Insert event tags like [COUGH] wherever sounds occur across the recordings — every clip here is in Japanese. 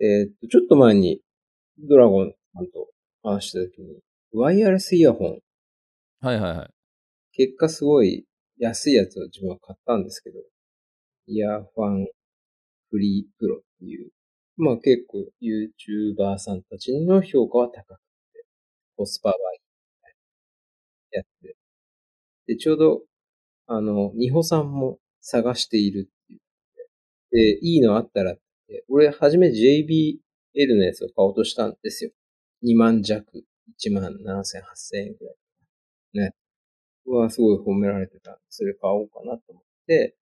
えーっと、ちょっと前に、ドラゴンさんと話したときに、ワイヤレスイヤホン、はいはいはい。結果すごい安いやつを自分は買ったんですけど、イヤーファンフリープロっていう、まあ結構 YouTuber さんたちの評価は高くて、コスパはいいやつで。で、ちょうど、あの、ニホさんも探しているっていう。で、いいのあったらって、俺、はじめ JBL のやつを買おうとしたんですよ。2万弱、1万7千、8千円くらい。ね。はすごい褒められてた、それ買おうかなと思って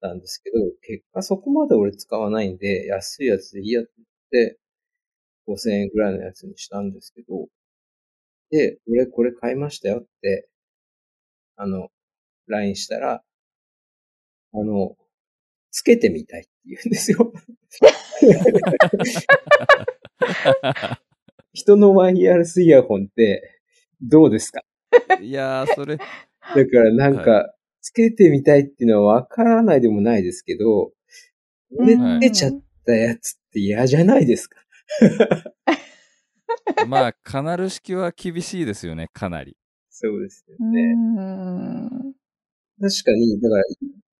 たんですけど、結果そこまで俺使わないんで、安いやつでいいやと思って、5000円くらいのやつにしたんですけど、で、俺これ買いましたよって、あの、LINE したら、あの、つけてみたい言うんですよ。[LAUGHS] 人のワイヤレスイヤホンってどうですか？いやー、それ、だからなんか、つけてみたいっていうのはわからないでもないですけど、俺はいつけちゃったやつって嫌じゃないですか？[LAUGHS] まあ、カナル式は厳しいですよね、かなり。そうですようね。ん。確かに、だから、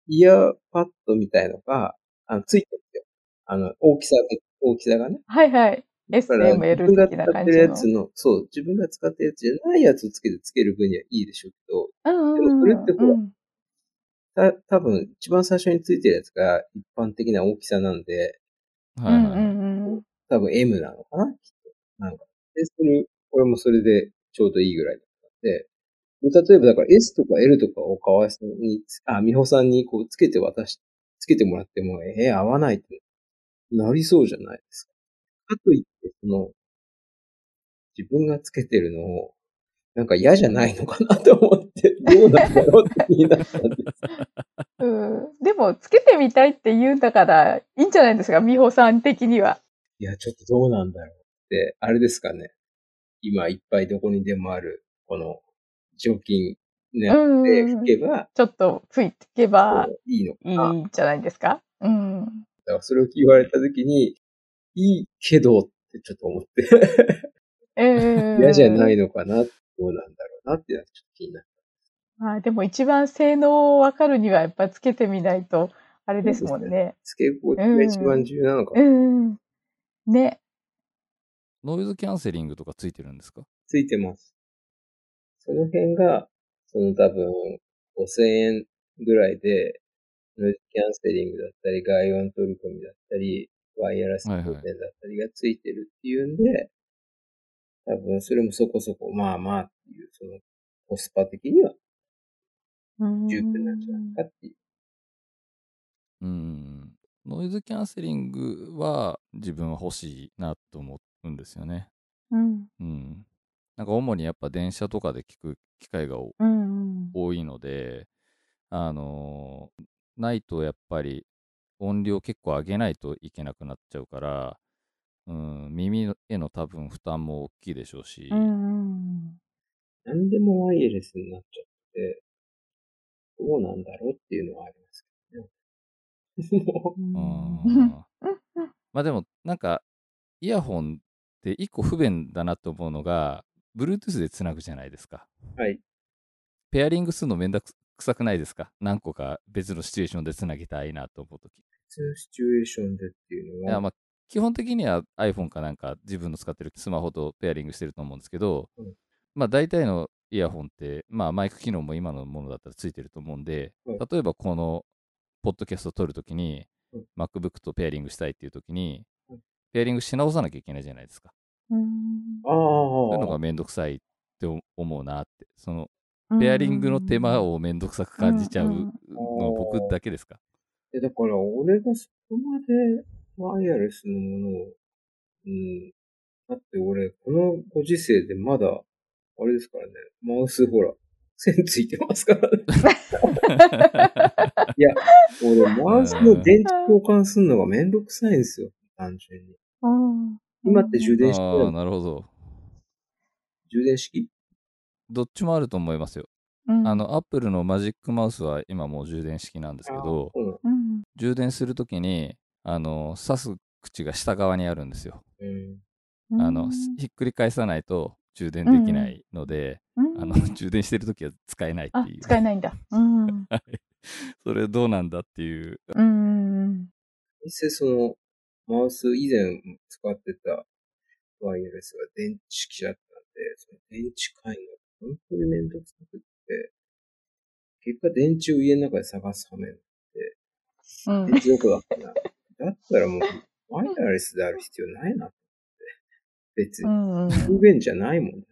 イヤーパッドみたいのが、あの、ついてるんですよ。あの、大きさが、大きさがね。はいはい。だから、自 SML 分が的な使ってる。やつの、そう、自分が使ってるやつじゃないやつをつけてつける分にはいいでしょうけど、うんでもそれってほらうんた、多分、一番最初についてるやつが一般的な大きさなんで、はいはいはい。うんうんうん多分 M なのかな？きっと。なんか。で、それ、これもそれでちょうどいいぐらいだったんで、例えばだから S とか L とかをかわいそうに、あ、美穂さんにこうつけて渡し、つけてもらっても、えー合わないってなりそうじゃないですか。かといって、その、自分がつけてるのを、なんか嫌じゃないのかなと思って、[LAUGHS] どうなんだろうって気になったんです。うんでも、つけてみたいって言うんだから、いいんじゃないですか、美穂さん的には。いや、ちょっとどうなんだろうって、あれですかね。今いっぱいどこにでもある、この、除菌ね、うんで吹けば、ちょっと吹いていけばいいのかいな。いんじゃないですか？うん。だからそれを言われたときに、いいけどってちょっと思って、え嫌じゃないい。のかな、どうなんだろうなっていうのはちょっと気になっまあ、でも一番性能を分かるにはやっぱつけてみないと、あれですもんね。た。つけ心地が一番重要なのかも。うん。ね。ノイズキャンセリングとかついてるんですか？ついてます。その辺が、その多分、5000円ぐらいで、ノイズキャンセリングだったり、外音取り込みだったり、ワイヤレス充はいはい電だったりがついてるっていうんで、多分それもそこそこ、まあまあっていう、その、コスパ的には十分なんじゃないかっていう。うん。ノイズキャンセリングは自分は欲しいなと思うんですよね。うん。うん。なんか主にやっぱ電車とかで聞く機会がおうん。多いので、あのーないとやっぱり音量結構上げないといけなくなっちゃうから、うん、耳への多分負担も大きいでしょうし、うん。何でもワイヤレスになっちゃって、どうなんだろうっていうのはありますけどね。[LAUGHS] [LAUGHS] まあでもなんかイヤホンって一個不便だなと思うのが Bluetooth でつなぐじゃないですか。うはい。ペアリングするのめんどくさくないですか？何個か別のシチュエーションでつなぎたいなと思うとき普通のシチュエーションでっていうのは、いやまあ基本的には iPhone かなんか自分の使ってるスマホとペアリングしてると思うんですけど、うん。まあ大体のイヤホンって、まあマイク機能も今のものだったらついてると思うんで、うん。例えばこのポッドキャストを撮るときに、うん。MacBook とペアリングしたいっていうときに、うん。ペアリングし直さなきゃいけないじゃないですか。うんああ、そういうのがめんどくさいって思うなって。そのペアリングの手間をめんどくさく感じちゃううんうんの僕だけですか？え、だから俺がそこまでワイヤレスのものを、うん。だって俺、このご時世でまだ、あれですからね、マウスほら、[LAUGHS] 線ついてますからね。[LAUGHS] いや、俺、マウスの電池交換するのがめんどくさいんですよ、単純に。うん今って充電式ああ、なるほど。充電式？どっちもあると思いますよ。うんあの、アップルのマジックマウスは今もう充電式なんですけど、うん。うん充電するときに、あの、挿す口が下側にあるんですよ。うん。あの、ひっくり返さないと充電できないので、うん、あの、充電してるときは使えないってあいう。使えないんだ。うん。[LAUGHS] はい。それどうなんだっていう。うん。実際その、マウス以前使ってたワイヤレスが電池式だったんで、その電池買いの本当にめんどくさくって、結果電池を家の中で探す羽目になって、うん電池どこだっけな。だったらもう、ワイヤレスである必要ないなと思って。別うに。ん。不便じゃないもん。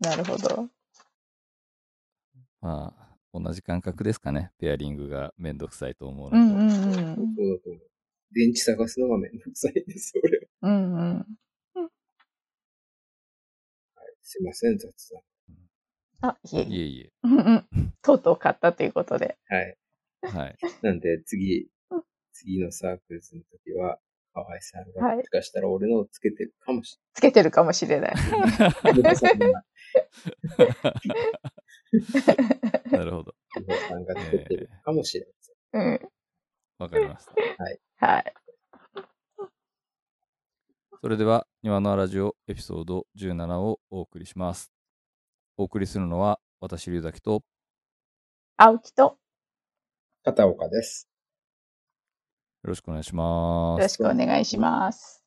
なるほど。まあ、同じ感覚ですかね。ペアリングがめんどくさいと思うのと。うんうんそうだと思う。電池探すのがめんどくさいです、俺は。うん。うんうん。すいません、雑談。あ、いえいえ。いえいえ。うんうん。とうとう買ったということで。はい。はい。なんで次うん、次のサークルズの時は、河合さんが、はいもしかしたら俺のをつけてるかもしつけてるかもしれない。れ [LAUGHS] なるほど。[LAUGHS] 美穂さんがつけてるかもしれません。うん。わかりました。はい。それでは、庭のラジオエピソード17をお送りします。お送りするのは、私、龍崎と、青木とよ片岡です。よろしくお願いします。ろしくお願いします。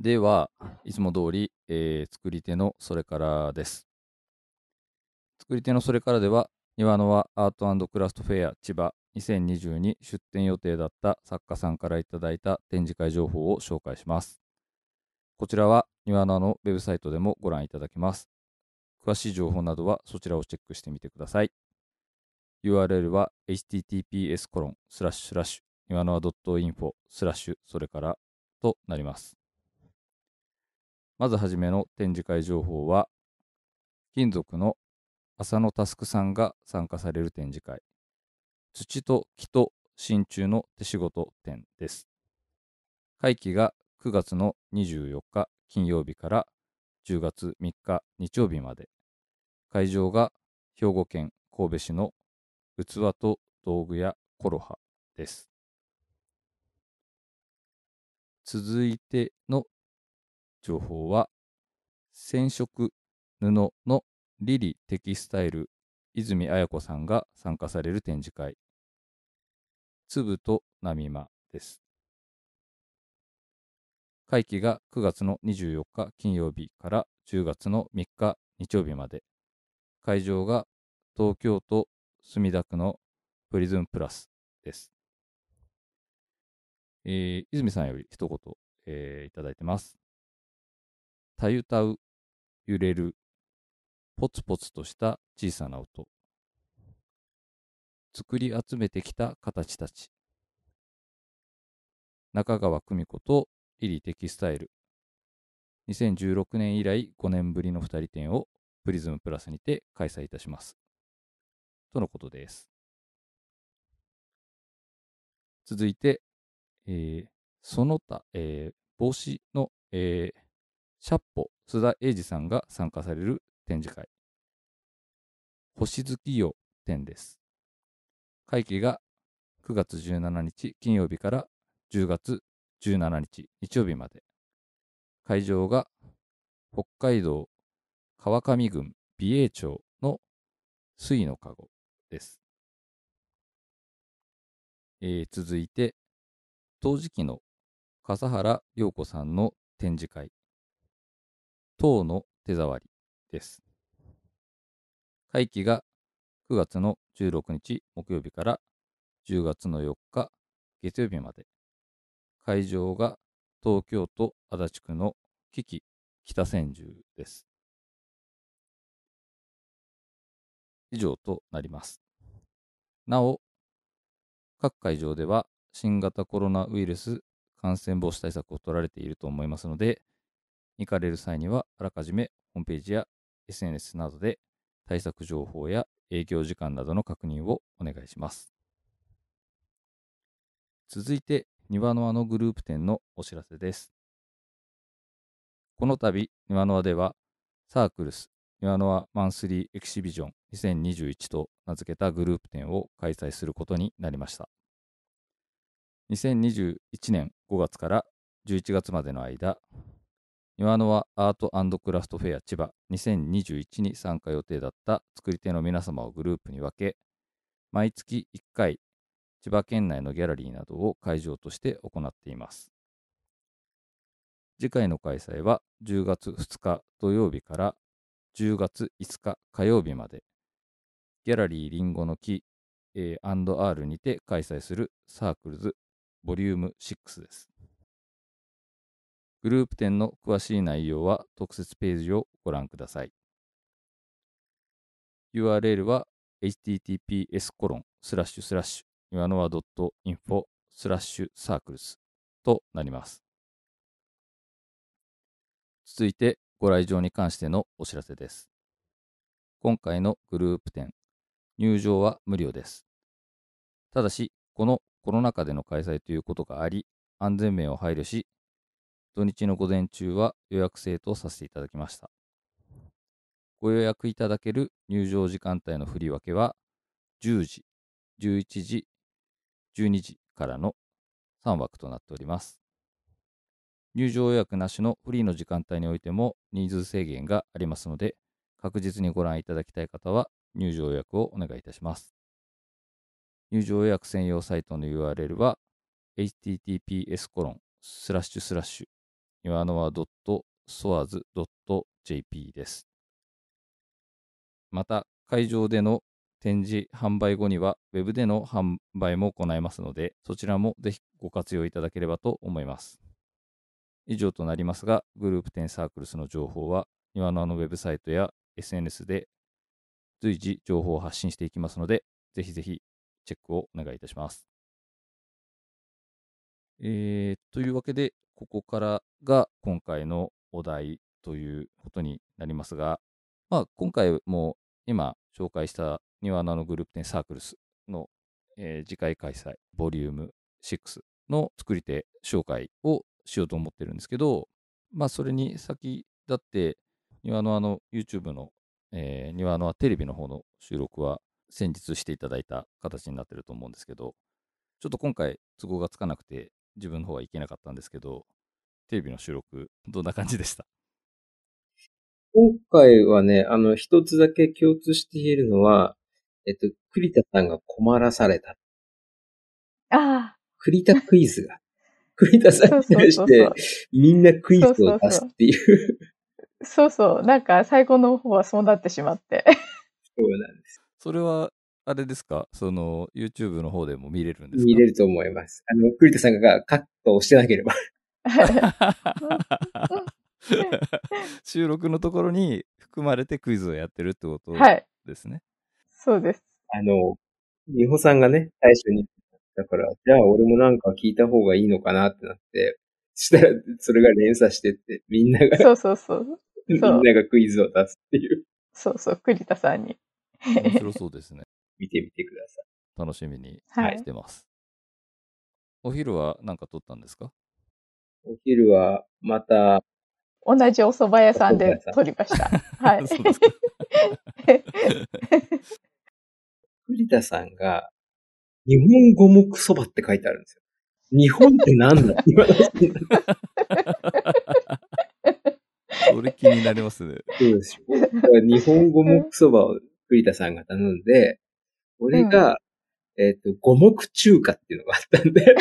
では、いつも通り、えー作り手のそれからです。作り手のそれからでは、庭の輪アートクラフトフェア千葉2022出展予定だった作家さんからいただいた展示会情報を紹介します。こちらは庭の輪のウェブサイトでもご覧いただけます。詳しい情報などはそちらをチェックしてみてください。URL は https コロンスラッシュスラッシュ庭の輪 .info スラッシュそれからとなります。まずはじめの展示会情報は、金属の浅野佑さんが参加される展示会、土と木と真鍮の手仕事展です。会期が9月の24日金曜日から10月3日日曜日まで、会場が兵庫県神戸市の器と道具屋コロハです。続いての情報は、染色布のリリテキスタイル泉彩子さんが参加される展示会、粒と波間です。会期が9月の24日金曜日から10月の3日日曜日まで、会場が東京都墨田区のプリズンプラスです。えー泉さんより一言、えーいただいてます。たゆたう、揺れる、ポツポツとした小さな音。作り集めてきた形たち。中川久美子とリリテキスタイル。2016年以来5年ぶりの2人展をプリズムプラスにて開催いたします。とのことです。続いて、えーその他、えー帽子の、えーシャッポ須田英二さんが参加される展示会。星月夜展です。会期が9月17日金曜日から10月17日日曜日まで。会場が北海道川上郡美瑛町の水の籠です。えー続いて、陶磁器の笠原陽子さんの展示会、塔の手触りです。会期が9月の16日木曜日から10月の4日月曜日まで。会場が東京都足立区の危機北千住です。以上となります。なお、各会場では新型コロナウイルス感染防止対策を取られていると思いますので、行かれる際にはあらかじめホームページや SNS などで対策情報や営業時間などの確認をお願いします。続いて、庭の輪のグループ展のお知らせです。この度、庭の輪では、サークルス庭の輪マンスリーエキシビジョン2021と名付けたグループ展を開催することになりました。2021年5月から11月までの間、庭の輪アートクラフトフェア千葉2021に参加予定だった作り手の皆様をグループに分け、毎月1回、千葉県内のギャラリーなどを会場として行っています。次回の開催は10月2日土曜日から10月5日火曜日まで、ギャラリーりんごの木 A&R にて開催するサークルズボリューム6です。グループ展の詳しい内容は特設ページをご覧ください。URL は https コロンスラッシュスラッシュ岩の輪 .info スラッシュサークルスとなります。続いてご来場に関してのお知らせです。今回のグループ展、入場は無料です。ただし、このコロナ禍での開催ということがあり、安全面を配慮し、土日の午前中は予約制とさせていただきました。ご予約いただける入場時間帯の振り分けは、10時、11時、12時からの3枠となっております。入場予約なしのフリーの時間帯においても人数制限がありますので、確実にご覧いただきたい方は入場予約をお願いいたします。入場予約専用サイトの URL は https コロンスラッシュスラッシュ岩の輪 .soars.jp です。また、会場での展示販売後には Web での販売も行いますので、そちらもぜひご活用いただければと思います。以上となりますが、グループ10サークルスの情報は、庭のあのウェブサイトや SNS で随時情報を発信していきますので、ぜひぜひチェックをお願いいたします。えー、というわけで、ここからが今回のお題ということになりますが、まあ、今回も今紹介した庭菜のグループ10サークルスの、えー、次回開催、ボリューム6の作り手紹介をしようと思ってるんですけど、まあ、それに先立って、庭のあの YouTube の、えー、庭のテレビの方の収録は先日していただいた形になってると思うんですけど、ちょっと今回都合がつかなくて自分の方は行けなかったんですけど、テレビの収録、どんな感じでした？今回はね、あの、一つだけ共通して言えるのは、えっと、栗田さんが困らされた。ああ。栗田クイズが。[LAUGHS] 栗田さんに対して、みんなクイズを出すっていう。そうそう。なんか、最後の方はそうなってしまって。[LAUGHS] そうなんです。それは、あれですか？その、YouTube の方でも見れるんですか？見れると思います。あの、栗田さんがカットをしてなければ。[LAUGHS] 収録のところに含まれてクイズをやってるってことですね。はい、そうです。あの、美穂さんがね、最初に、だから、じゃあ俺もなんか聞いた方がいいのかなってなって、そしたらそれが連鎖してって、みんなが、そうそうそう。[LAUGHS] みんながクイズを出すっていう。そうそう、栗田さんに。面白そうですね。見てみてください。楽しみにしてます。はい、お昼は何か取ったんですか？お昼はまた、同じお蕎麦屋さんで取りました。はい。[LAUGHS] そうですか。[LAUGHS] 栗田さんが、日本五目蕎麦って書いてあるんですよ。日本って何だ？って言われそれ気になりますね。そうです日本五目蕎麦を栗田さんが頼んで、俺が、うん、えっ、ー、と、五目中華っていうのがあったんで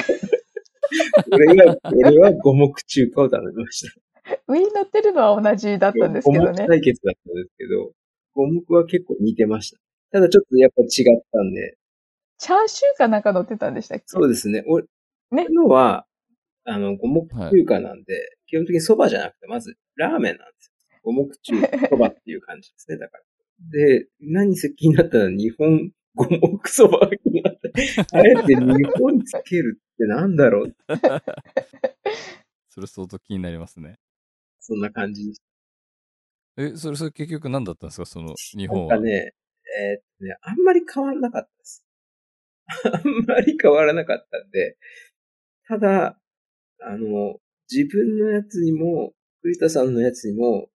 俺が、俺は五目中華を頼みました。上に乗ってるのは同じだったんですけどね。五目対決だったんですけど、五目は結構似てました。ただちょっとやっぱ違ったんで。チャーシューかなんか乗ってたんでしたっけ？そうですね。俺ね。のは、あの、五目中華なんで、はい、基本的に蕎麦じゃなくて、まずラーメンなんですよ。五目中蕎麦っていう感じですね、だから。で、何せ気になったら日本五目そば気になった。[LAUGHS] あえて日本つけるってなんだろう？[LAUGHS] それ相当気になりますね。そんな感じです。え、それ、それ結局何だったんですか？その日本は。なんかね、えー、っとね、あんまり変わらなかったです。[LAUGHS] あんまり変わらなかったんで、ただ、あの、自分のやつにも、栗田さんのやつにも、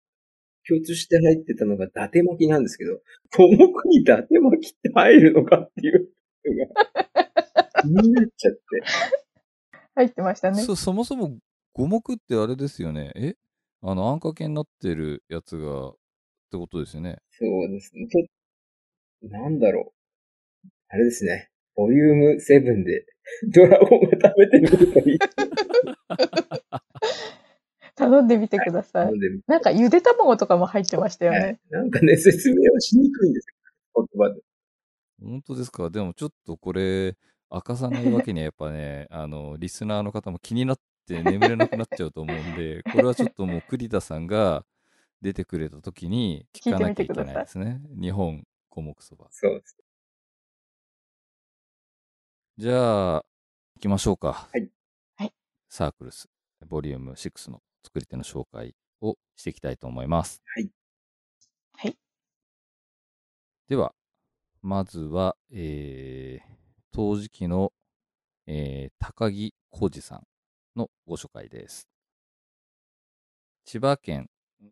共通して入ってたのが伊達巻きなんですけど、五目に伊達巻きって入るのかっていうのが気になっちゃって。入ってましたね。そそもそも五目ってあれですよね。え？あの、あんかけになってるやつが、ってことですよね。そうですね。ちょっと、なんだろう。あれですね。ボリューム7で、ドラゴンが食べてみるといい。[LAUGHS] 頼んでみてください。なんかゆで卵とかも入ってましたよね。なんかね、説明はしにくいんですよ。言葉で。本当ですか？でもちょっとこれ、赤さないわけにはやっぱね、[LAUGHS] あの、リスナーの方も気になって眠れなくなっちゃうと思うんで、[LAUGHS] これはちょっともう栗田さんが出てくれた時に聞かなきゃいけないですね。日本五目そば。そうです。じゃあ、行きましょうか。はい。はい。サークルス、ボリューム6の作り手の紹介をしていきたいと思います。はい。はい。では、まずは、えー、陶磁器の、えー、高木浩二さんのご紹介です。千葉県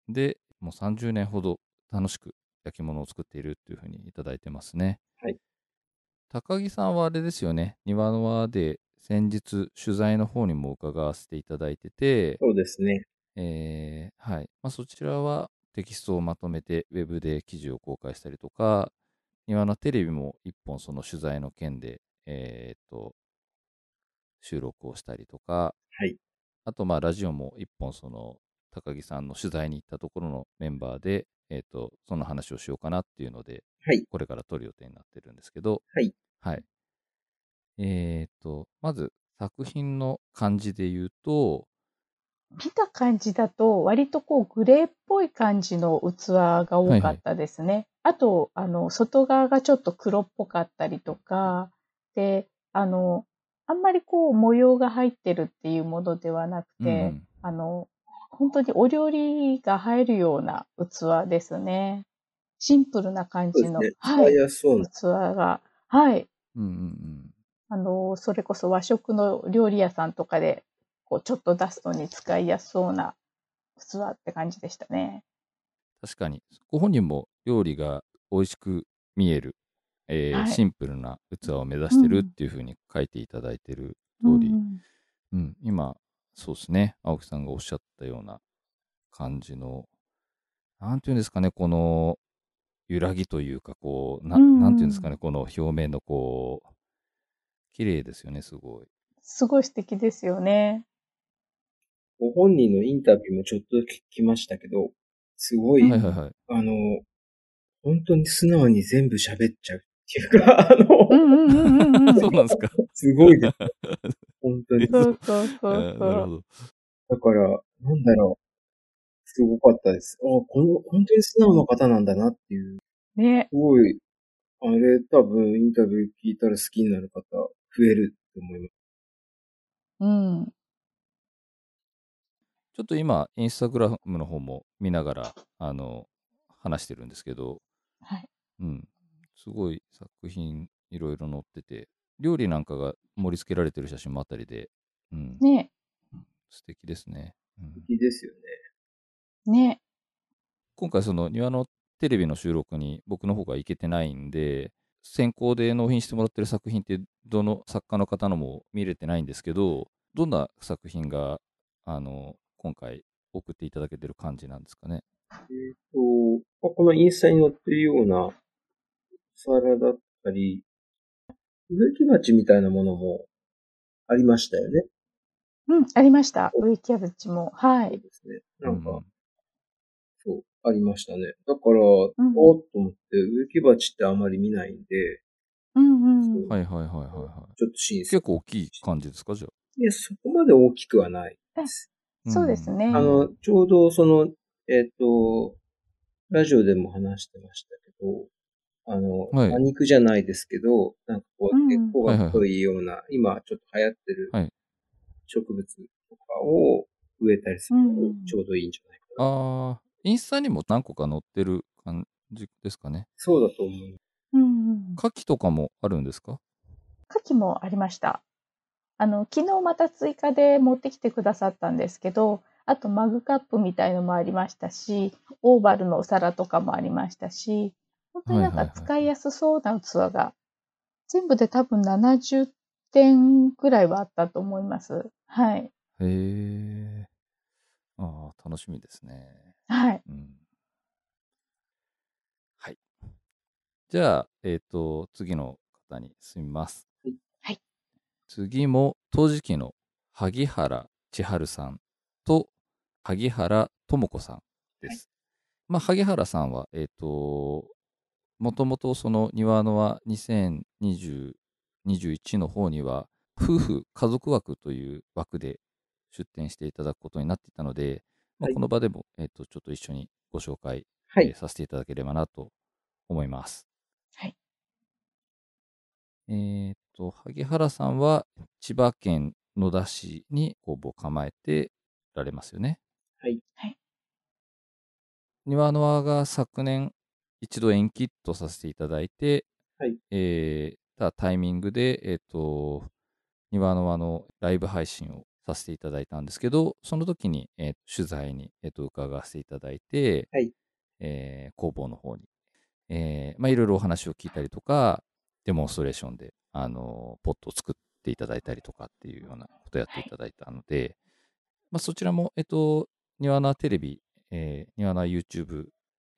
でもう30年ほど楽しく焼き物を作っているというふうにいただいてますね。はい。高木さんはあれですよね、庭の輪で先日取材の方にも伺わせていただいてて、そうですね。えーはい。まあ、そちらはテキストをまとめてウェブで記事を公開したりとか、庭のテレビも一本その取材の件で、えーっと、収録をしたりとか、はい。あとまあラジオも一本その高木さんの取材に行ったところのメンバーで、えーっと、その話をしようかなっていうので、はい。これから撮る予定になってるんですけど、はい。はい。えーっと、まず作品の感じで言うと、見た感じだと、割とこうグレーっぽい感じの器が多かったですね。あと、あの、外側がちょっと黒っぽかったりとか、で、あの、あんまりこう模様が入ってるっていうものではなくて、うんあの、本当にお料理が入るような器ですね。シンプルな感じの、ね。はい。器が、はい、うんうんうん。あの、それこそ和食の料理屋さんとかで、こう、ちょっと出すのに使いやすそうな器って感じでしたね。確かに、ご本人も料理が美味しく見える、えーはい。シンプルな器を目指してるっていうふうに書いていただいてる通り、うん。うん。今、そうですね、青木さんがおっしゃったような感じの、なんていうんですかね、この揺らぎというか、こう、なうん。なんていうんですかね、この表面のこう、綺麗ですよね、すごい。すごい素敵ですよね。ご本人のインタビューもちょっと聞きましたけど、すごい、うんはいはいはい。あの、本当に素直に全部喋っちゃうっていうか、あの、うんうんうんうんうん。そうなんですか。すごいです。[LAUGHS] 本当に。だそうそうそあうーなるほそう。ど。から、なんだろう。すごかったです。あ、この、本当に素直な方なんだなっていう。ね。すごい、あれ多分インタビュー聞いたら好きになる方増えると思います。うん。ちょっと今、インスタグラムの方も見ながら、あの、話してるんですけど、はい。うん。すごい作品いろいろ載ってて、料理なんかが盛り付けられてる写真もあったりで、うん。ね。素敵ですね。うん素敵ですよね。ね。今回その庭のテレビの収録に僕の方が行けてないんで、先行で納品してもらってる作品ってどの作家の方のも見れてないんですけど、どんな作品が、あの、今回送っていただけてる感じなんですかね？えっ、と、まあこのインスタに載ってるようなお皿だったり、植木鉢みたいなものもありましたよね。うん、ありました。植木鉢も。はい。そうですね。なんか、うんありましたね。だから、んおーっと思って、植木鉢ってあまり見ないんで、うんうん。はいはいはいはいはい。ちょっと新鮮結。構大きい感じですかじゃあ？いや、そこまで大きくはないです。そうですね。あの、ちょうどその、えっ、と、ラジオでも話してましたけど、あの、はい馬肉じゃないですけど、なんかこう、うん結構が太いような、今ちょっと流行ってるはい植物とかを植えたりするとうんちょうどいいんじゃないかな。ああ、インスタにも何個か載ってる感じですかね。そうだと思う。うんうん。牡蠣とかもあるんですか？牡蠣もありました。あの、昨日また追加で持ってきてくださったんですけど、あとマグカップみたいのもありましたし、オーバルのお皿とかもありましたし、本当になんはいはいはいか使いやすそうな器が、全部で多分70点くらいはあったと思います。はい。へえ。ああ、楽しみですね。はい。うん。はい。じゃあ、えっ、と、次の方に進みます。はいはい次も、陶磁器の萩原千春さんと萩原智子さんです。まあ、萩原さんは、えっ、と、もともとその庭のは2020 21の方には、夫婦家族枠という枠で出展していただくことになっていたので、まあはいこの場でも、えっ、と、ちょっと一緒にご紹介はいえー。させていただければなと思います。はい。えーっと、萩原さんは千葉県野田市に工房を構えてられますよね。はい。はい。庭の輪が昨年一度延期とさせていただいて、はい。えーたタイミングで、えーっと、庭の輪のライブ配信をさせていただいたんですけど、その時に、えー取材に、えーっと伺わせていただいて、はい。えー工房の方に、えーまあ、いろいろお話を聞いたりとか、デモンストレーションで、あのポットを作っていただいたりとかっていうようなことをやってい。ただいたので、まあ、そちらも、えっと、庭菜テレビ、えー、庭菜 YouTube、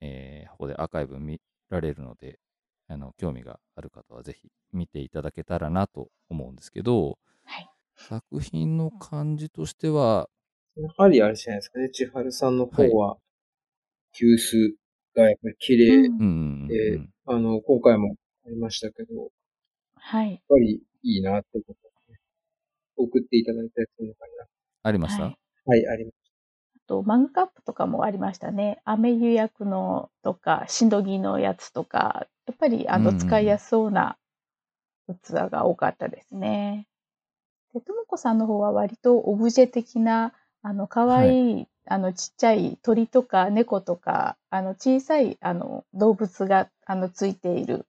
えー、ここでアーカイブ見られるので、あの、興味がある方はぜひ見ていただけたらなと思うんですけど、はい作品の感じとしては、やはりあれじゃないですかね。千春さんの方は、急須がやっぱり綺麗うんうんうんうんでうん、あの、今回もありましたけど、やっはい。ぱりいいなってことですね。送っていただいたやつの中にありました、はいはい、あります。あと、マグカップとかもありましたね。飴湯薬のとか、しのぎのやつとか、やっぱり、あの、使いやすそうな器が多かったですね。で、ともこさんの方は割とオブジェ的な、あの、可愛い、あの、ちっちゃい鳥とか猫とか、あの、小さい、あの、動物が、あの、ついている、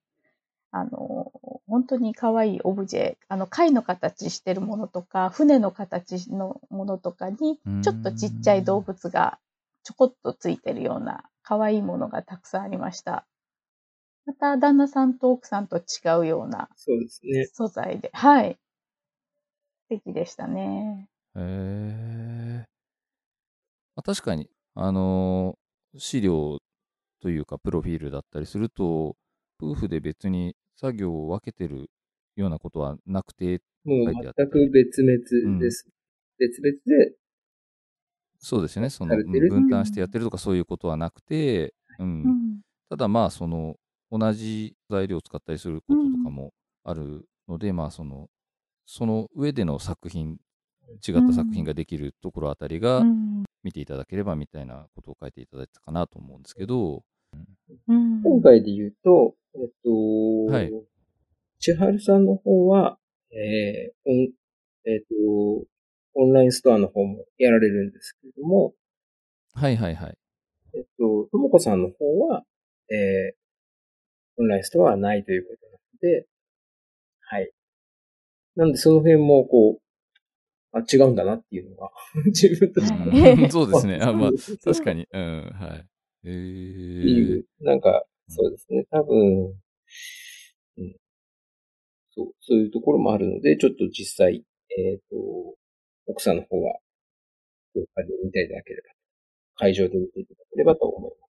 あの、本当に可愛いオブジェ、あの、貝の形してるものとか、船の形のものとかにちょっとちっちゃい動物がちょこっとついてるような可愛いものがたくさんありました。また、旦那さんと奥さんと違うようなそうですね。素材で、はい。素敵でしたね。へえ。まあ、確かに、あのー資料というか、プロフィールだったりすると、夫婦で別に作業を分けてるようなことはなくて、もう書いてあって全く別々です。別々で、そうですよね、そのされてる分担してやってるとかそういうことはなくて、うんうん。ただまあ、その、同じ材料を使ったりすることとかもあるので、まあ、その、その上での作品、違った作品ができるところあたりがうん。見ていただければみたいなことを書いていただいたかなと思うんですけど、うん。今回で言うと、えっと、はい千春さんの方は、えーオンえっと、オンラインストアの方もやられるんですけれども、はいはいはい。えっと、ともこさんの方は、えーオンラインストアはないということなので、はい。なんでその辺もこう、あ、違うんだなっていうのが、[LAUGHS] 自分としてはいうん [LAUGHS] そうですね。あまあ、確かに。うん、はい。えってーいう、なんか、そうですね、多分、うん。そう、そういうところもあるので、ちょっと実際、えっ、と、奥さんの方は、動画で見ていただければ、会場で見ていただければと思います。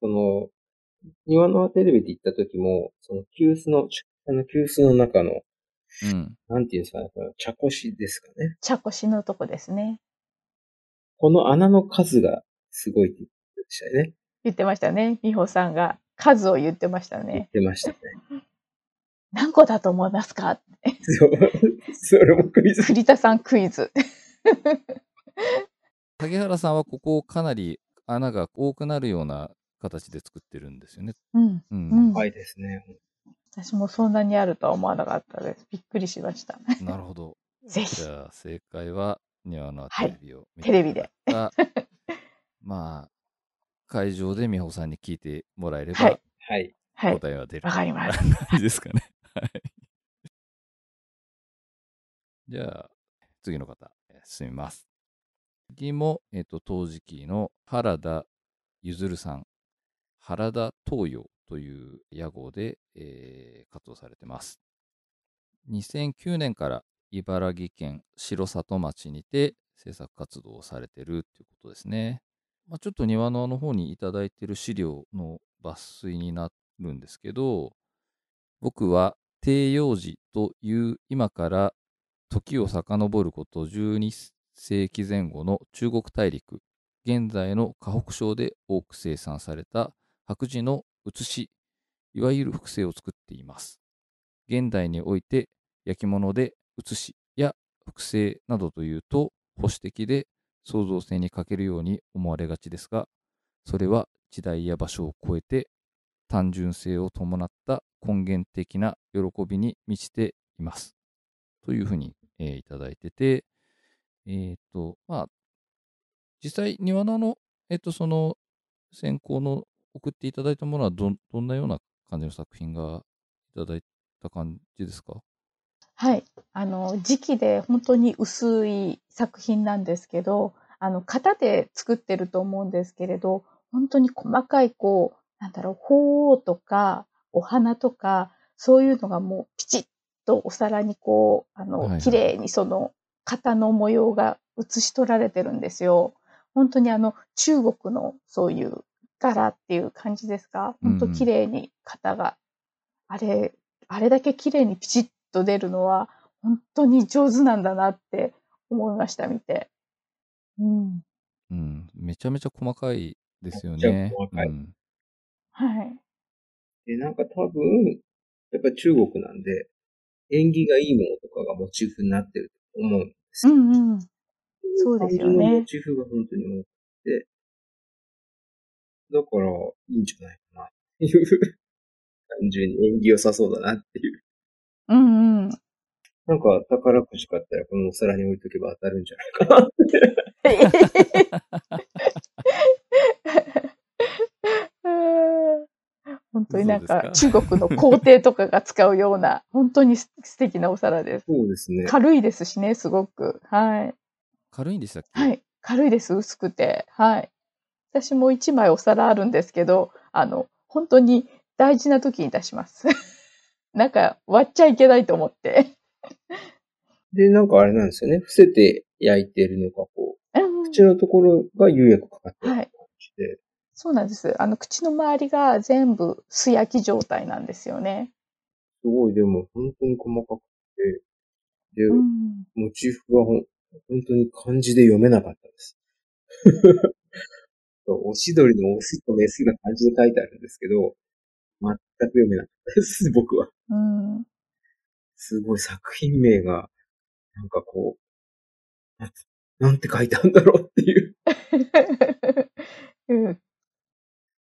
その、庭の輪テレビで行った時も、その急須の、あの急須の中の、うん。なんていうんですかね、この茶こしですかね。茶こしのとこですね。この穴の数がすごいって言ってましたよね。言ってましたね。美穂さんが数を言ってました言っね。てましたね。[LAUGHS] 何個だと思いますか？そう、それもクイズ。栗田さんクイズ。[LAUGHS] 萩原さんはここをかなり穴が多くなるような形で作ってるんですよね。うん。うん。うん。はいですね。私もそんなにあるとは思わなかったです。びっくりしました。なるほど。[LAUGHS] ぜひじ。ゃあ、正解は、庭のはいテレビを見テレビでいただいたまあ、会場で美穂さんに聞いてもらえれば、はいはい。はい。答えは出る。わかります [LAUGHS] 感じですかね。はい。じゃあ、次の方、えー進みます。次も、えっ、と、陶磁器の原田ゆずるさん、原田東洋という屋号で、えー活動されてます。2009年から茨城県城里町にて制作活動をされてるっていうことですね。まあ、ちょっと庭のあの方にいただいてる資料の抜粋になるんですけど、僕は帝陽寺という今から時を遡ること12世紀前後の中国大陸、現在の河北省で多く生産された白磁の写し、いわゆる複製を作っています。現代において焼き物で写しや複製などというと保守的で創造性に欠けるように思われがちですが、それは時代や場所を超えて単純性を伴った根源的な喜びに満ちています。というふうに、えーいただいてて、えっ、と、まあ、実際、庭の、えっ、と、その、先行の送っていただいたものはど、どんなような感じの作品がいただいた感じですか？はい。あの、時期で本当に薄い作品なんですけど、あの、型で作ってると思うんですけれど、本当に細かい、こう、なんだろう、鳳凰とか、お花とか、そういうのがもうピチッとお皿にこう、あの、はいはい綺麗にその型の模様が写し取られてるんですよ。本当にあの、中国のそういう柄っていう感じですか？本当綺麗に型が、あれ、あれだけ綺麗にピチッと出るのは、本当に上手なんだなって思いました、見て。うん。うん、めちゃめちゃ細かいですよめっちゃね。細かいうん、はい。で、なんか多分、やっぱり中国なんで、縁起がいいものとかがモチーフになってると思うんですよ。うんうん。そうですよねモチーフが本当に多くて、だから、いいんじゃないかなっていう、単純に縁起良さそうだなっていう。うんうん。なんか、宝くじ買ったらこのお皿に置いとけば当たるんじゃないかなって。[LAUGHS] 本当になんか中国の皇帝とかが使うような本当に素敵なお皿です。そうですね。軽いですしね、すごく。はい。軽いんでしたっけ？はい。軽いです、薄くて。はい。私も一枚お皿あるんですけど、あの、本当に大事な時に出します。[LAUGHS] なんか割っちゃいけないと思って。で、なんかあれなんですよね。伏せて焼いてるのか、こう、うん口のところが釉薬かかってるはい。感じで、そうなんです。あの、口の周りが全部素焼き状態なんですよね。すごい、でも本当に細かくて、で、うん。モチーフがほん本当に漢字で読めなかったです。そうおしどりのオスとメスが漢字で書いてあるんですけど、全く読めなかったです、[LAUGHS] 僕は。うん。すごい作品名が、なんかこう、なんなんて書いてあるんだろうっていう、うん、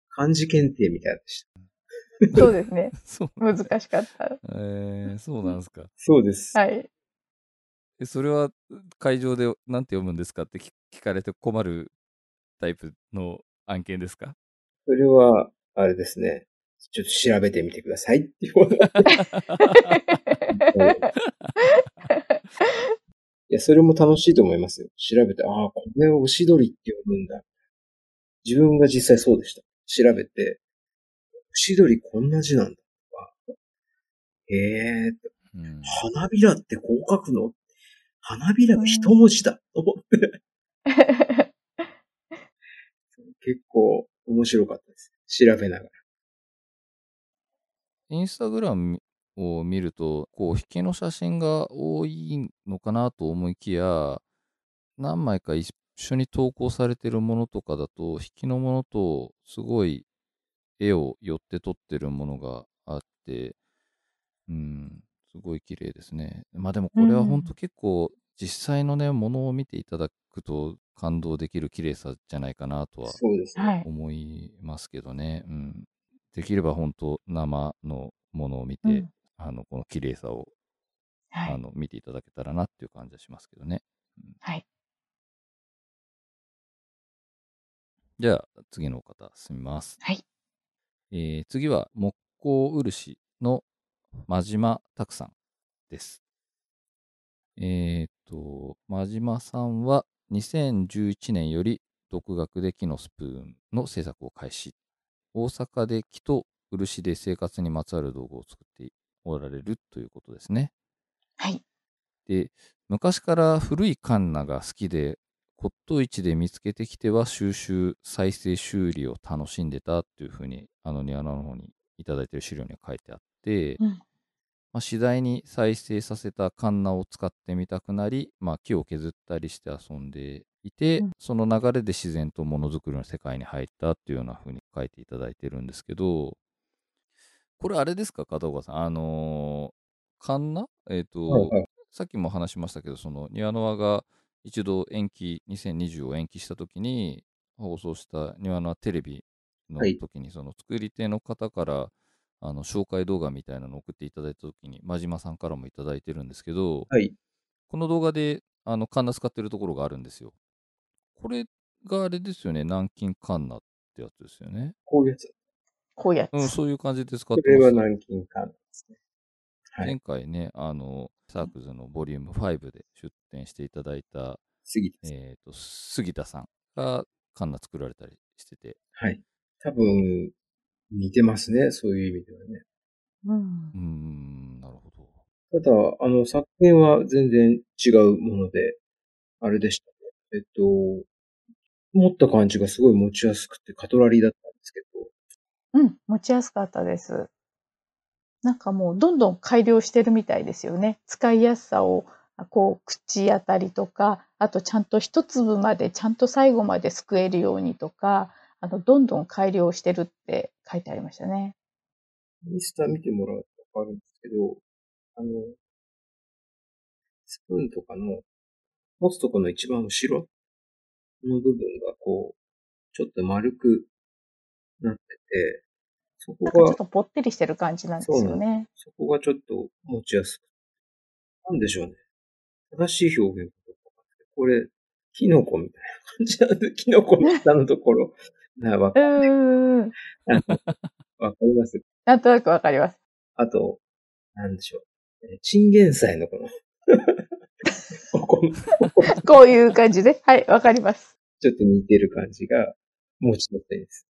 漢字検定みたいでした。そうですね。[LAUGHS] そう。難しかった。えー、そうなんですか。そうです。はい。えそれは会場で何て読むんですかって聞聞かれて困るタイプの案件ですか？それは、あれですね。ちょっと調べてみてくださいっていうこと。[LAUGHS] いや、それも楽しいと思いますよ。調べて、ああ、これをおしどりって呼ぶんだ。自分が実際そうでした。調べて、おしどりこんな字なんだとか、へえ、うん花びらってこう書くの？花びらが一文字だと思って、[LAUGHS] 結構面白かったです。調べながら。インスタグラムを見ると、こう、引きの写真が多いのかなと思いきや、何枚か一緒に投稿されてるものとかだと、引きのものとすごい絵を寄って撮ってるものがあって、うん、すごい綺麗ですね。まあでもこれは本当結構、実際のね、ものを見ていただくと感動できる綺麗さじゃないかなとは。思いますけどね。うん。できれば本当生のものを見て、うんあの、この綺麗さを、はい。あの、見ていただけたらなっていう感じはしますけどね。はい。じゃあ、次の方、進みます。はい。えー次は、木工漆の真島拓さんです。えっ、と、真島さんは2011年より独学で木のスプーンの制作を開始。大阪で木と漆で生活にまつわる道具を作っておられるということですね。はい。で、昔から古いカンナが好きで、骨董市で見つけてきては収集、再生、修理を楽しんでたっていうふうに、あのニアナの方にいただいてる資料には書いてあって、うん。まあ、次第に再生させたカンナを使ってみたくなり、まあ、木を削ったりして遊んでいて、うん。その流れで自然とものづくりの世界に入ったっていうような風に書いていただいてるんですけど、これあれですか、片岡さん？あのーカンナ？えっ、と、はいはい。さっきも話しましたけど、そのニワノワが一度延期、2020を延期した時に放送したニワノワテレビのはい。時に、その作り手の方から、あの紹介動画みたいなのを送っていただいた時に、真島さんからもいただいてるんですけど、はい。この動画であのカンナ使ってるところがあるんですよ。これがあれですよね、南京カンナってやつですよね。こういうやつ。こういうやつ。うん、そういう感じで使こってます。れは南京カンナですね。はい。前回ね、あの、サークズのボリューム5で出展していただいた、杉田さん。えっ、と、杉田さんがカンナ作られたりしてて、はい。多分、似てますね。そういう意味ではね。うん。ん、なるほど。ただ、あの、作品は全然違うもので、あれでしたね。えっと、持った感じがすごい持ちやすくて、カトラリーだったんですけど、うん、持ちやすかったです。なんかもうどんどん改良してるみたいですよね。使いやすさを、あこう、口当たりとか、あとちゃんと一粒まで、ちゃんと最後まですくえるようにとか、あの、どんどん改良してるって書いてありましたね。インスタ見てもらうとわかるんですけど、あの、スプーンとかの、持つとこの一番後ろの部分がこう、ちょっと丸くなってて、そこがちょっ、とぽってりしてる感じなんですよね。そこがちょっと持ちやすく。なんでしょうね。正しい表現これ、キノコみたいな感じなんで、キノコの下のところ。なわうーん。[LAUGHS] わかりますなんとなくわかります。あと、なんでしょう。えーチンゲン菜のこの、[LAUGHS] ここの [LAUGHS] こういう感じで。はい、わかります。ちょっと似てる感じが、持ち取ったいいです。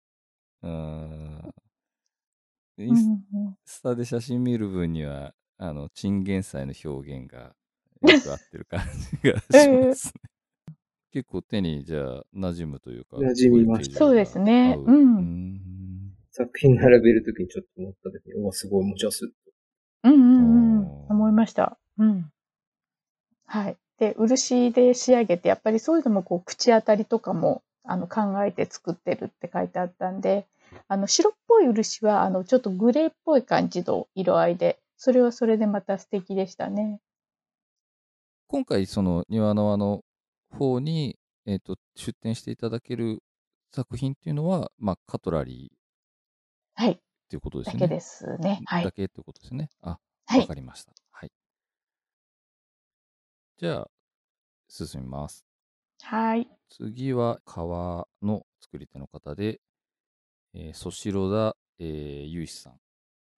うーん。インスタで写真見る分には、あの、チンゲン菜の表現がよく合ってる感じがしますね。結構手にじゃあ馴染むというか。馴染みますこい形状がそうですね合ううんーん作品並べるときにちょっと思ったときに、おすごい持ちやすい。うんうんうん。思いました。うん。はい。で、漆で仕上げて、やっぱりそういうのもこう、口当たりとかも、あの、考えて作ってるって書いてあったんで、あの、白っぽい漆は、あの、ちょっとグレーっぽい感じの色合いで、それはそれでまた素敵でしたね。今回、その庭の輪の方に、えっ、と、出展していただける作品っていうのは、まあ、カトラリーっはい。ていうことですね。だけですね。はい。だけってことですね。あ、はいわか。りました。はい。じゃあ、進みます。はい。次は革の作り手の方で、えー、ソシロダ、えー、ユウシさん。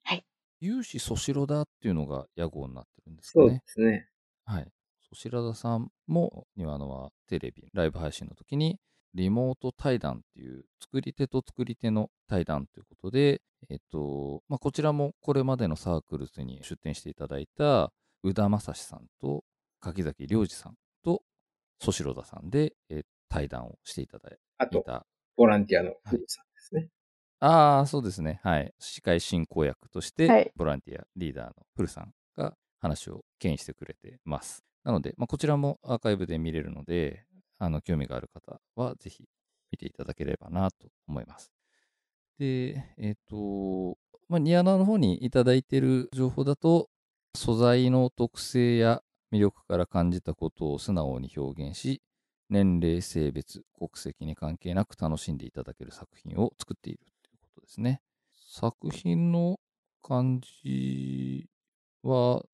はい。ユウシソシロダっていうのが屋号になってるんですかそうでね。すね。はい。ソシロダさんも、庭のはテレビ、ライブ配信の時に、リモート対談っていう、作り手と作り手の対談ということで、えっと、まあ、こちらもこれまでのサークルズに出展していただいた、宇田正史さんと柿崎良二さんとソシロダさんで、え対談をしていただいあと、た。ボランティアのフルさんですね。ああ、そうですね。はい。司会進行役として、ボランティアリーダーのプルさんが話を牽引してくれてます。なので、まあ、こちらもアーカイブで見れるので、あの、興味がある方はぜひ見ていただければなと思います。で、えっ、と、まあ、ニアナの方にいただいている情報だと、素材の特性や魅力から感じたことを素直に表現し、年齢、性別、国籍に関係なく楽しんでいただける作品を作っているということですね。作品の感じは、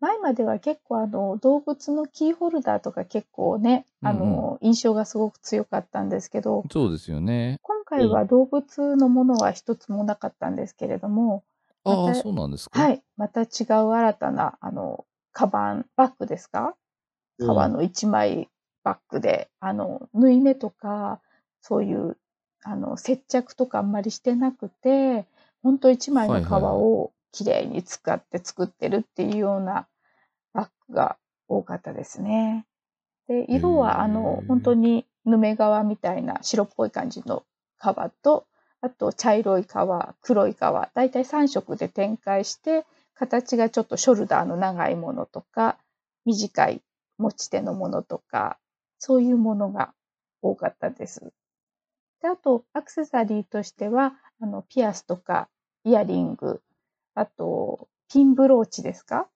前までは結構あの動物のキーホルダーとか結構ね、あうんの印象がすごく強かったんですけど、そうですよね。今回は動物のものは一つもなかったんですけれども、ああ、そうなんですか？。はいい、また違う新たなあのカバン、バッグですか？革の一枚バッグで、あの縫い目とかそういうあの接着とかあんまりしてなくて、本当一枚の革をきれいに使って作ってるっていうようなバックが多かったですね。で、色は、あの本当にヌメ革みたいな白っぽい感じの革と、あと茶色い革、黒い革、だいたい3色で展開して、形がちょっとショルダーの長いものとか、短い持ち手のものとか、そういうものが多かったです。で、あと、アクセサリーとしては、あの、ピアスとか、イヤリング、あと、ピンブローチですか？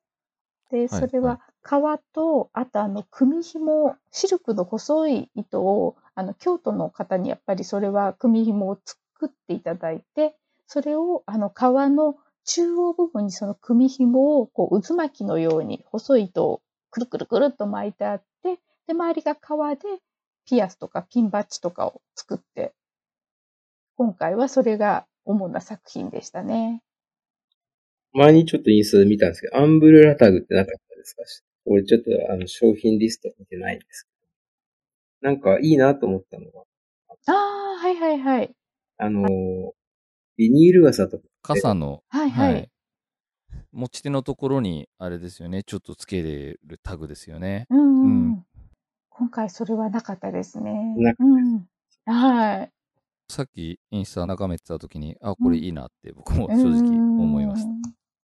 で、それはは革と、あとあの、組紐、シルクの細い糸を、あの、京都の方にやっぱりそれは組紐を作っていただいて、それをあの、革の中央部分にその組紐をこう渦巻きのように細い糸をくるくるくるっと巻いてあって、で、周りが革でピアスとかピンバッジとかを作って、今回はそれが主な作品でしたね。前にちょっとインスタで見たんですけど、アンブレラタグってなかったですか？俺ちょっとあの商品リスト見てないんですけど。なんかいいなと思ったのが、ああ、はいはいはい。あのー、ビニール傘とか、傘の、はいはい。持ち手のところに、あれですよね、ちょっとつけれるタグですよね。うんうん、ううん。今回それはなかったですね。なかうん。はい。さっきインスタ眺めてた時に、あ、これいいなって僕も正直思いました。うん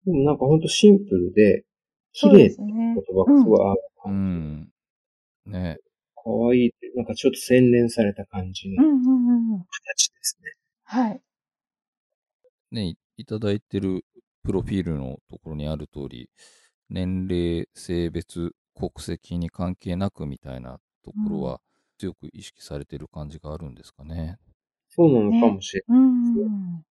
でもなんかほんとシンプルで、綺麗って言。葉がすごい合うう感じ。ん。ねかわいいって、なんかちょっと洗練された感じのうんうんうんうん。形ですね。はい。ね、いいただいてるプロフィールのところにある通り、年齢、性別、国籍に関係なくみたいなところは強く意識されてる感じがあるんですかね。そうなのかもしれない。うん。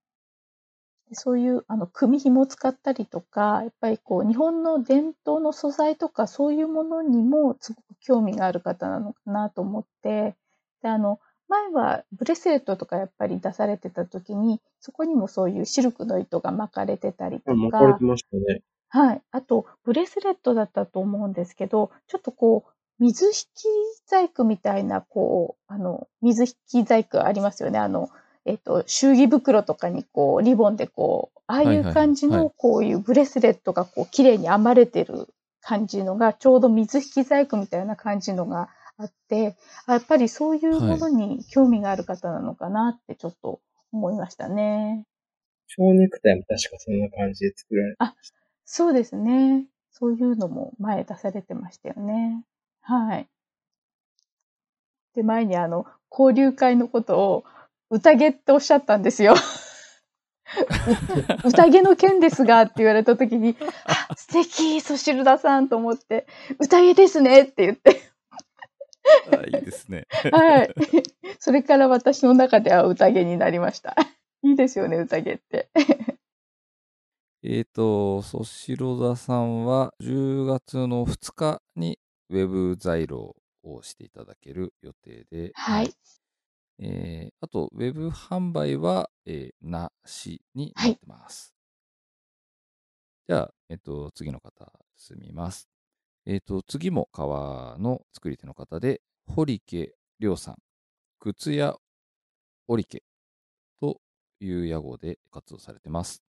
でそういう、あの、組紐を使ったりとか、やっぱりこう、日本の伝統の素材とか、そういうものにもすごく興味がある方なのかなと思って、で、あの、前はブレスレットとかやっぱり出されてた時に、そこにもそういうシルクの糸が巻かれてたりとあ、巻か、かれてましたね。はい。あと、ブレスレットだったと思うんですけど、ちょっとこう、水引き細工みたいな、こう、あの、水引き細工ありますよね。あの、えっと、祝儀袋とかにこう、リボンでこう、ああいう感じはいの、こういうブレスレットがこう、綺麗に編まれてる感じのが、ちょうど水引き細工みたいな感じのがあって、あやっぱりそういうものに興味がある方なのかなってちょっと思いましたね。蝶ネクタイも確かそんな感じで作られてそうですね。そういうのも前出されてましたよね。はい。で、前にあの、交流会のことを、宴っておっしゃったんですよ。う [LAUGHS] 宴の件ですがって言われた時に、あ、素敵、ソシルダさんと思って、宴ですねって言って、あいいですね。はい。それから私の中では宴になりました。いいですよね、宴って。えっと、ソシロダさんは10月の2日にウェブ在庫をしていただける予定で、はい。えーあと、ウェブ販売は、えーなしになってます。じゃあ、えっと、次の方、進みます。えっと、次も革の作り手の方で、堀家亮さん、靴屋織家という屋号で活動されてます。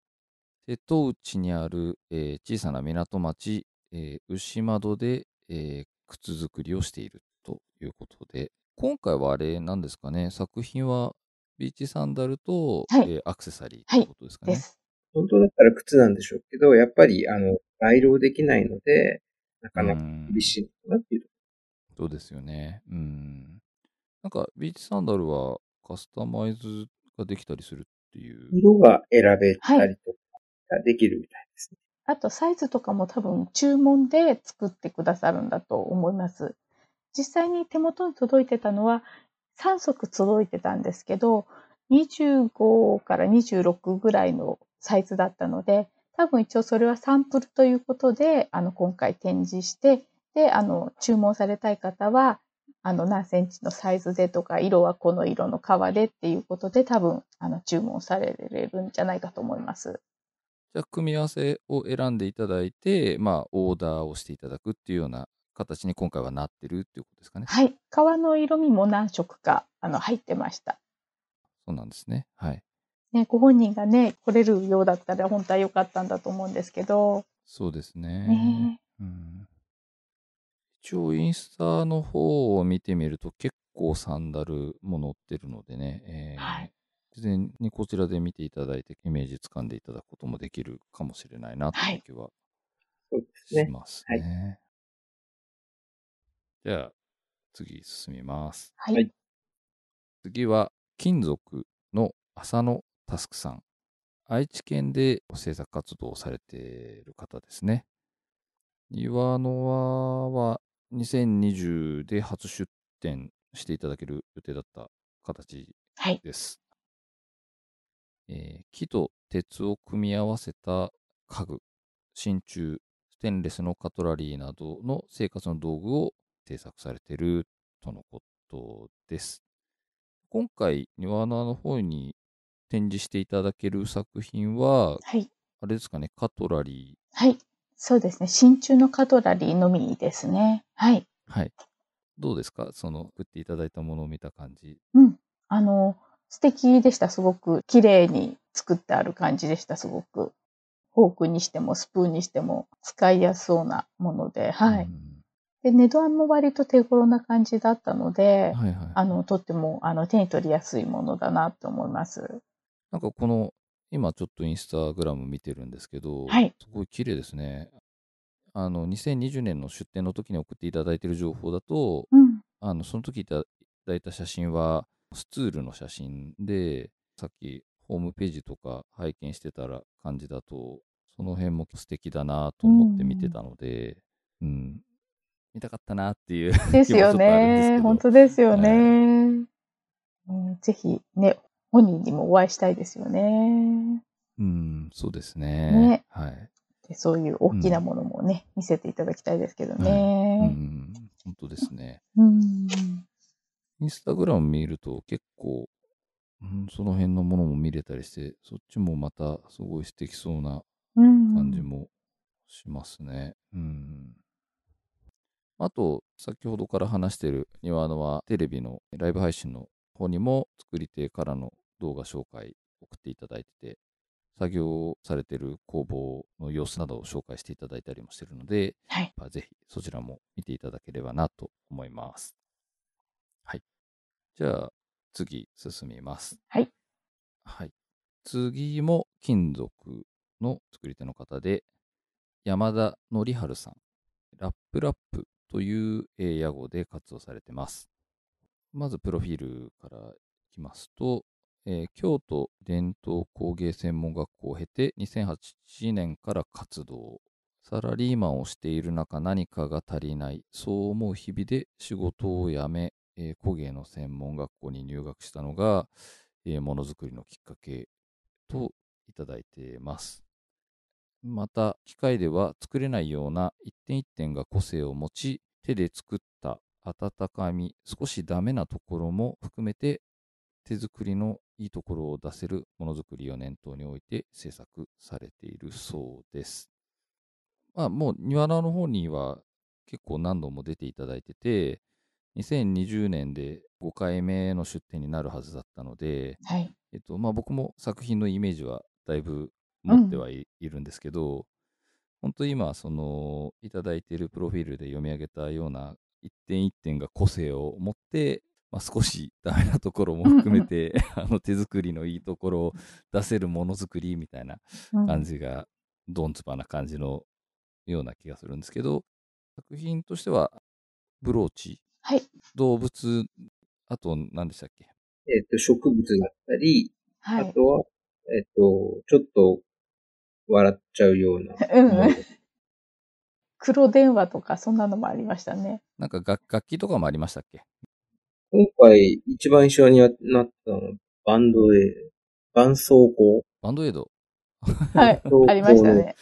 瀬戸内にある、えー小さな港町、えー牛窓で、えー靴作りをしているということで、今回はあれなんですかね、作品はビーチサンダルと、はいえーアクセサリーということですかね。です。本当だったら靴なんでしょうけど、やっぱり、あの、外露できないので、なかなかうん厳しいのかなっていうとそうですよね。うん。なんか、ビーチサンダルはカスタマイズができたりするっていう。色が選べたりとかができるみたいですね。あとサイズとかも多分注文で作ってくださるんだと思います。実際に手元に届いてたのは3足届いてたんですけど、25から26ぐらいのサイズだったので、多分一応それはサンプルということで、あの今回展示して、で、あの注文されたい方は、あの何センチのサイズでとか、色はこの色の革でっていうことで多分あの注文されるんじゃないかと思います。じゃあ、組み合わせを選んでいただいて、まあ、オーダーをしていただくっていうような形に今回はなってるっていうことですかね。はい。革の色味も何色かあの入ってました。そうなんですね。はい。ね、ご本人がね、来れるようだったら本当は良かったんだと思うんですけど、そうですね。ねうん、一応インスタの方を見てみると結構サンダルも載ってるのでね、えーはい事前にこちらで見ていただいてイメージつかんでいただくこともできるかもしれないなっていう気はそうですしね。ますね。じゃあ次進みます。はい。はい次は金属の浅野佑さん。愛知県で制作活動をされている方ですね。岩の輪は2020で初出展していただける予定だった形はい。です。えー木と鉄を組み合わせた家具、真鍮、ステンレスのカトラリーなどの生活の道具を制作されているとのことです。今回、庭のの方に展示していただける作品は、はい。あれですかね、カトラリはい。そうですね。真鍮のカトラリーのみですね。はい。ー。はい。どうですか？その、送っていただいたものを見た感じ。うん。あの、素敵でした。すごく綺麗に作ってある感じでした。すごく。フォークにしてもスプーンにしても使いやすそうなもので、はい。うんで、値段も割と手頃な感じだったので、はいはい。あの、とっても、あの、手に取りやすいものだなと思います。なんかこの、今ちょっとインスタグラム見てるんですけど、はいすごい綺麗ですね。あの、2020年の出展の時に送っていただいている情報だと、うん。あの、その時いただいた写真は、スツールの写真で、さっきホームページとか拝見してたら感じだと、その辺も素敵だなと思って見てたので、うん、見たかったなっていうですよね。ど本当ですよね、はうんぜひね、本人にもお会いしたいですよね。うん、そうですね。ねはい。でそういう大きなものもね、見せていただきたいですけどうね。ん、本当ですね。うん。インスタグラム見ると結構、うん、その辺のものも見れたりして、そっちもまたすごい素敵そうなうん。感じもしますね。うん。あと、先ほどから話している庭のはテレビのライブ配信の方にも作り手からの動画紹介送っていただいてて、作業されている工房の様子などを紹介していただいたりもしているので、はい。まあぜひそちらも見ていただければなと思います。はい。じゃあ、次進みます。はい。はい。次も金属の作り手の方で、山田則春さん。ラップラップというえー屋号で活動されてます。まず、プロフィールからいきますと、えー京都伝統工芸専門学校を経て2008年から活動。サラリーマンをしている中何かが足りない、そう思う日々で仕事を辞め、えー工芸の専門学校に入学したのが、えーものづくりのきっかけといただいてます。また、機械では作れないような一点一点が個性を持ち、手で作った温かみ、少しダメなところも含めて、手作りのいいところを出せるものづくりを念頭に置いて制作されているそうです。まあ、もう庭菜の方には結構何度も出ていただいてて、2020年で5回目の出展になるはずだったので、はい。えっとまあ、僕も作品のイメージはだいぶ持ってはい,、るんですけど、本当今、その、いただいているプロフィールで読み上げたような一点一点が個性を持って、まあ、少しダメなところも含めて、[LAUGHS] あの手作りのいいところを出せるものづくりみたいなうん感じが、ドンツバな感じのような気がするんですけど、作品としては、ブローチ、はい。動物、あと何でしたっけ？えっ、と、植物だったり、はい。あとは、えっ、と、ちょっと笑っちゃうような [LAUGHS] うん黒電話とかそんなのもありましたね。なんか楽楽器とかもありましたっけ？今回一番印象になったのはバンドで、伴奏語。バンドエイド？はい。ありましたね。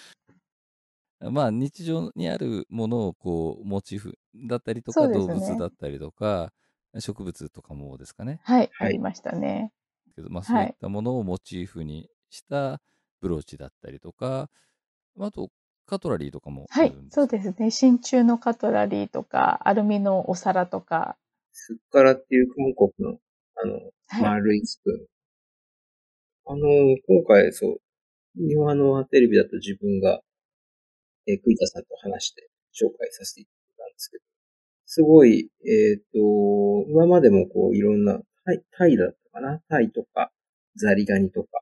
まあ日常にあるものをこうモチーフだったりとか、そうですね動物だったりとか植物とかもですかねはい。はいありましたね。けど、まあ、そういったものをモチーフにしたブローチだったりとか、あとカトラリーとかもあはい。そうですね。真鍮のカトラリーとか、アルミのお皿とか。スッカラっていう雲国の、あの、はい。丸いスプーン。あの、今回、そう、庭のテレビだと自分が、えー、栗田さんと話して紹介させていただいたんですけど、すごい、えっ、と、今までもこういろんな、タイタイだったかな？タイとか、ザリガニとか、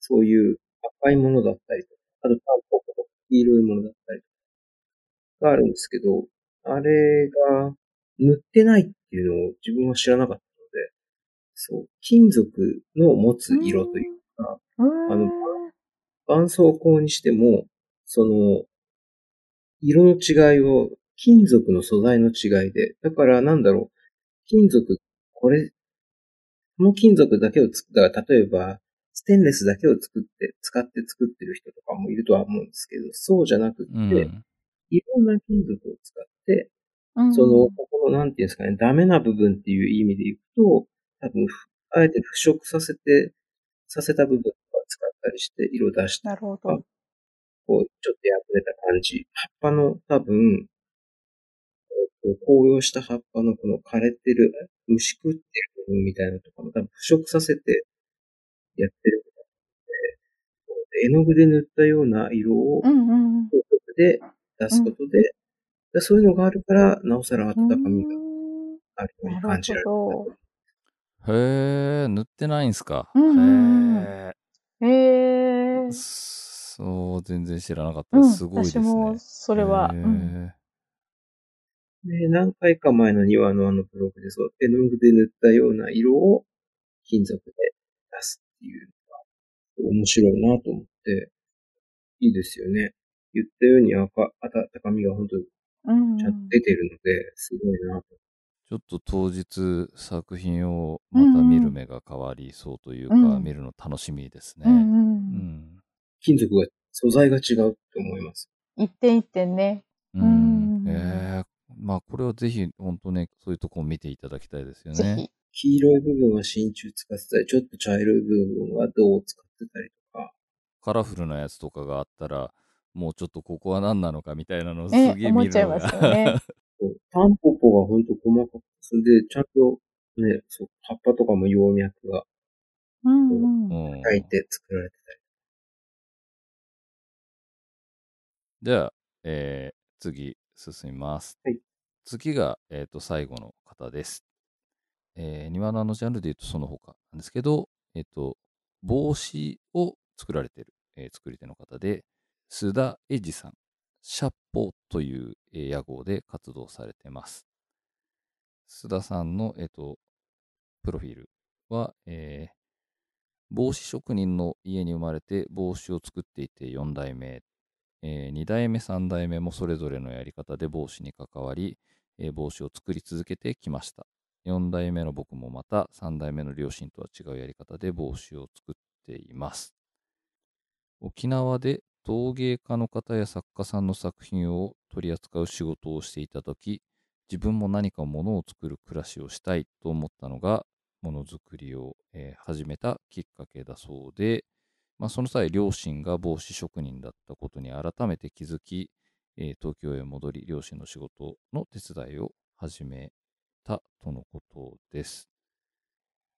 そういう赤いものだったりとか、あとタンポポとか黄色いものだったりとか、があるんですけど、あれが塗ってないっていうのを自分は知らなかったので、そう、金属の持つ色というか、うん。あの絆創膏にしても、その、色の違いを、金属の素材の違いで、だからなんだろう、金属、これ、この金属だけをつく、だから例えば、ステンレスだけを作って、使って作ってる人とかもいるとは思うんですけど、そうじゃなくって、うん。いろんな金属を使って、うんその、ここの、なんていうんですかね、ダメな部分っていう意味で言うと、多分、あえて腐食させて、させた部分とか使ったりして、色出したなるほど。こう、ちょっと破れた感じ。葉っぱの多分、えっと紅葉した葉っぱのこの枯れてる、虫食ってる部分みたいなのとかも多分腐食させてやってるみたいなので、絵の具で塗ったような色をうんうんうん。金属で出すことで、でそういうのがあるから、なおさら温かみがうんあるように感じられる。へえ、塗ってないんすか？うんうんうんへへええ。。そう、全然知らなかったうん、です。すごいですね。私もそれは、へうんで、何回か前の庭のあのブログでそう、絵の具で塗ったような色を金属で出すっていうのが面白いなと思って、いいですよね。言ったように赤、温かみが本当にうんちゃんと出てるので、すごいなと。ちょっと当日作品をまた見る目が変わりそうというか、うん見るの楽しみですね。うんう。うんん。金属が、素材が違うって思います。一点一点ね。うんうんええまあこれはぜひ本当ね、そういうとこを見ていただきたいですよぜね。ひ。黄色い部分は真鍮使ってたり、ちょっと茶色い部分は銅を使ってたりとか、カラフルなやつとかがあったら、もうちょっとここは何なのかみたいなのをすねげえ見るの思っちゃいますが。よね。[LAUGHS] タンポポが本当細かく、それでちゃんとね、そう、葉っぱとかも葉脈がうんうん。いて作られてたり。じゃあ、えー次進みます。はい次が、えっ、と、最後の方です。えー庭のあのジャンルで言うとその他なんですけど、えっ、と、帽子を作られてる、えー作り手の方で、須田エジさん、シャッポという、えー屋号で活動されてます。須田さんの、えっ、と、プロフィールは、えー帽子職人の家に生まれて帽子を作っていて4代目え2代目3代目もそれぞれのやり方で帽子に関わり、えー帽子を作り続けてきました4代目の僕もまた3代目の両親とは違うやり方で帽子を作っています。沖縄で陶芸家の方や作家さんの作品を取り扱う仕事をしていた時自分も何かものを作る暮らしをしたいと思ったのがものづくりを、えー始めたきっかけだそうで、まあ、その際、両親が帽子職人だったことに改めて気づき、えー東京へ戻り、両親の仕事の手伝いを始めたとのことです。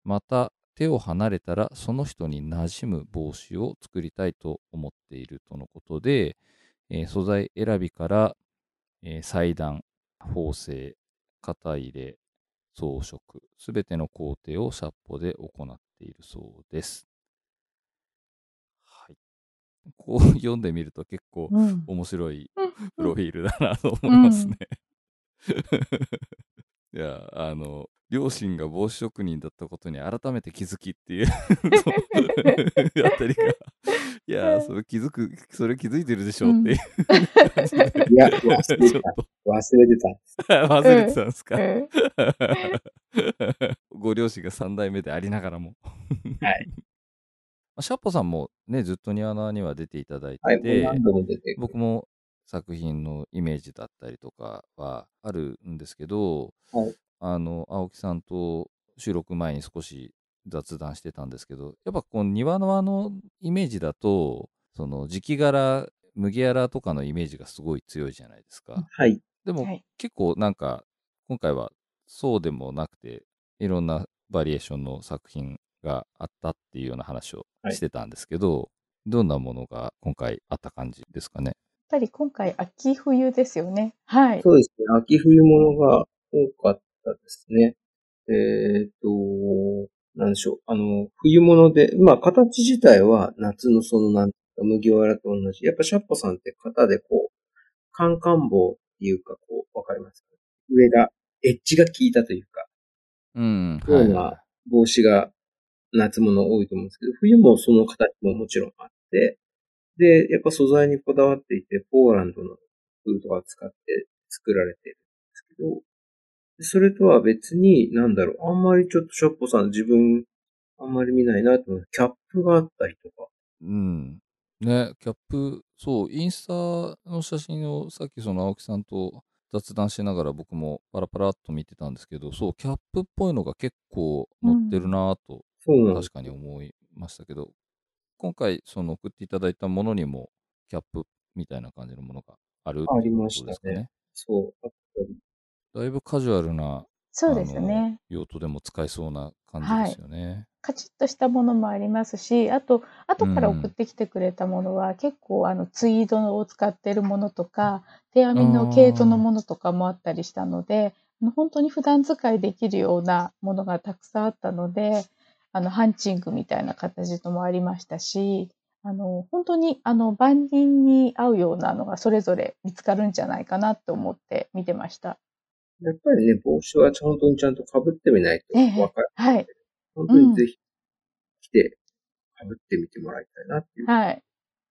また、手を離れたらその人に馴染む帽子を作りたいと思っているとのことで、えー素材選びから、えー裁断、縫製、型入れ、装飾、すべての工程をシャッポで行っているそうです。はい。こう読んでみると結構うん。面白いプロフィールだなと思いますね。[LAUGHS] いや、あの、両親が帽子職人だったことに改めて気づきっていう [LAUGHS] あたりが、いや、それ気づく、それ気づいてるでしょっていう感じでいや、忘れて [LAUGHS] ちょった忘れてた。と忘れてたんですか、うん [LAUGHS] ご両親が3代目でありながらも。はい。まあシャッポさんもね、ずっと庭のには出ていただいはい、てて、もう何度も出てくる。僕も作品のイメージだったりとかはあるんですけど、はいあの青木さんと収録前に少し雑談してたんですけどやっぱこう庭のあのイメージだとその磁器柄麦わらとかのイメージがすごい強いじゃないですか。はい。でも、はい結構なんか今回はそうでもなくていろんなバリエーションの作品があったっていうような話をしてたんですけど、どんなものが今回あった感じですかね？ぱり今回秋冬ですよね。はい。そうですね。秋冬物が多かったですね。えっ、と、なんでしょう。あの、冬物で、まあ、形自体は夏のその、なんていうか麦わらと同じ。やっぱシャッポさんって型でこう、カンカン棒っていうか、こう、わかりますか上が、エッジが効いたというか、うん。ようなは帽子が夏物多いと思うんですけど、冬もその形ももちろんあって、で、やっぱ素材にこだわっていて、ポーランドのフードが使って作られてるんですけど、それとは別に、なんだろう、あんまりちょっとショッポさん自分、あんまり見ないなと思う。キャップがあったりとか。い。うん。ね、キャップ、そう、インスタの写真をさっきその青木さんと雑談しながら僕もパラパラっと見てたんですけど、そう、キャップっぽいのが結構載ってるなぁと。確かに思いましたけど、今回その送っていただいたものにもキャップみたいな感じのものがあるありましたねとですかね。そう。あったりだいぶカジュアルなそうですね。用途でも使えそうな感じですよね。カチッとしたものもありますし、あと、後からうん送ってきてくれたものは、結構あのツイードを使っているものとか、手編みの毛糸のものとかもあったりしたので、本当に普段使いできるようなものがたくさんあったので、あのハンチングみたいな形のもありましたし、あの本当にあの万人に合うようなのがそれぞれ見つかるんじゃないかなと思って見てました。やっぱりね、帽子はちゃんとにちゃんと被ってみないとええわかる。はい。本当にぜひ来て被ってみてもらいたいなっていう。はい。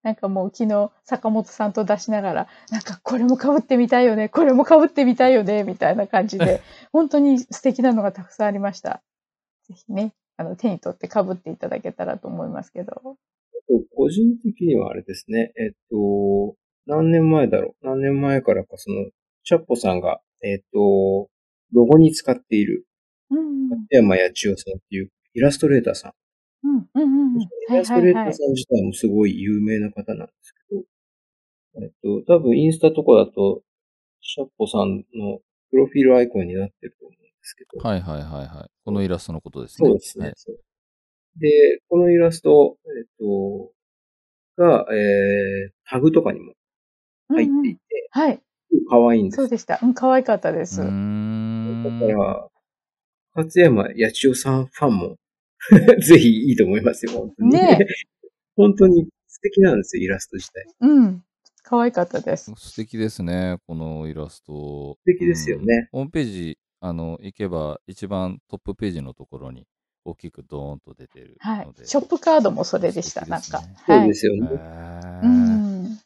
なんかもう昨日坂本さんと出しながら、なんかこれも被ってみたいよね、これも被ってみたいよね、みたいな感じで、[LAUGHS] 本当に素敵なのがたくさんありました。ぜひね、あの手に取って被っていただけたらと思いますけど。個人的にはあれですね、えっと、何年前だろう何年前からかその、チャッポさんが、えっと、ロゴに使っている、うん。松山八千代さんっていうイラストレーターさん。うん、うん、うん。イはい、ラスト。レーターさん自体もすごい有名な方なんですけど、えっと、多分インスタとかだと、シャッポさんのプロフィールアイコンになってると思うんですけど、はいはいはいはい。このイラストのことですね。そうですね。はいで、このイラスト、えっと、が、えー、タグとかにも入っていて、はい、可愛いんですそうでした。うん、可愛かったです。うーだん。から、勝山八千代さんファンも、[LAUGHS] ぜひいいと思いますよ、本当に。ね [LAUGHS] 本当に素敵なんですよ、イラスト自体。うん、可愛かったです。素敵ですね、このイラスト。素敵ですよね。うんホームページ、あの、行けば一番トップページのところに大きくドーンと出てるはいので。。ショップカードもそれでした、素なんか。そうはい。ですよね。へうーん。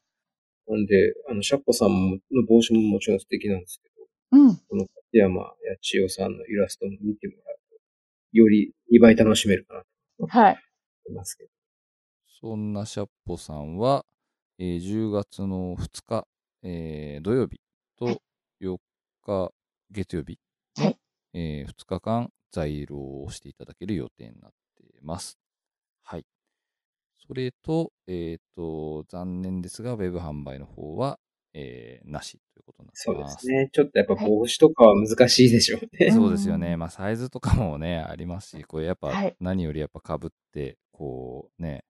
なんで、あの、シャッポさんもの帽子ももちろん素敵なんですけど、うん。この勝山八千代さんのイラストも見てもらうと、より2倍楽しめるかなとはい。思いますけど。そんなシャッポさんは、えー10月の2日、えー土曜日はいと4日月曜日え2日間在労をしていただける予定になっています。はい。それと、えっ、と、残念ですが、ウェブ販売の方は、えーなしということになそうってます。ですね。ちょっとやっぱ帽子とかは難しいでしょうね。そうですよね。うんまあ、サイズとかもね、ありますし、これやっぱ、はい何よりやっぱ被って、こうね、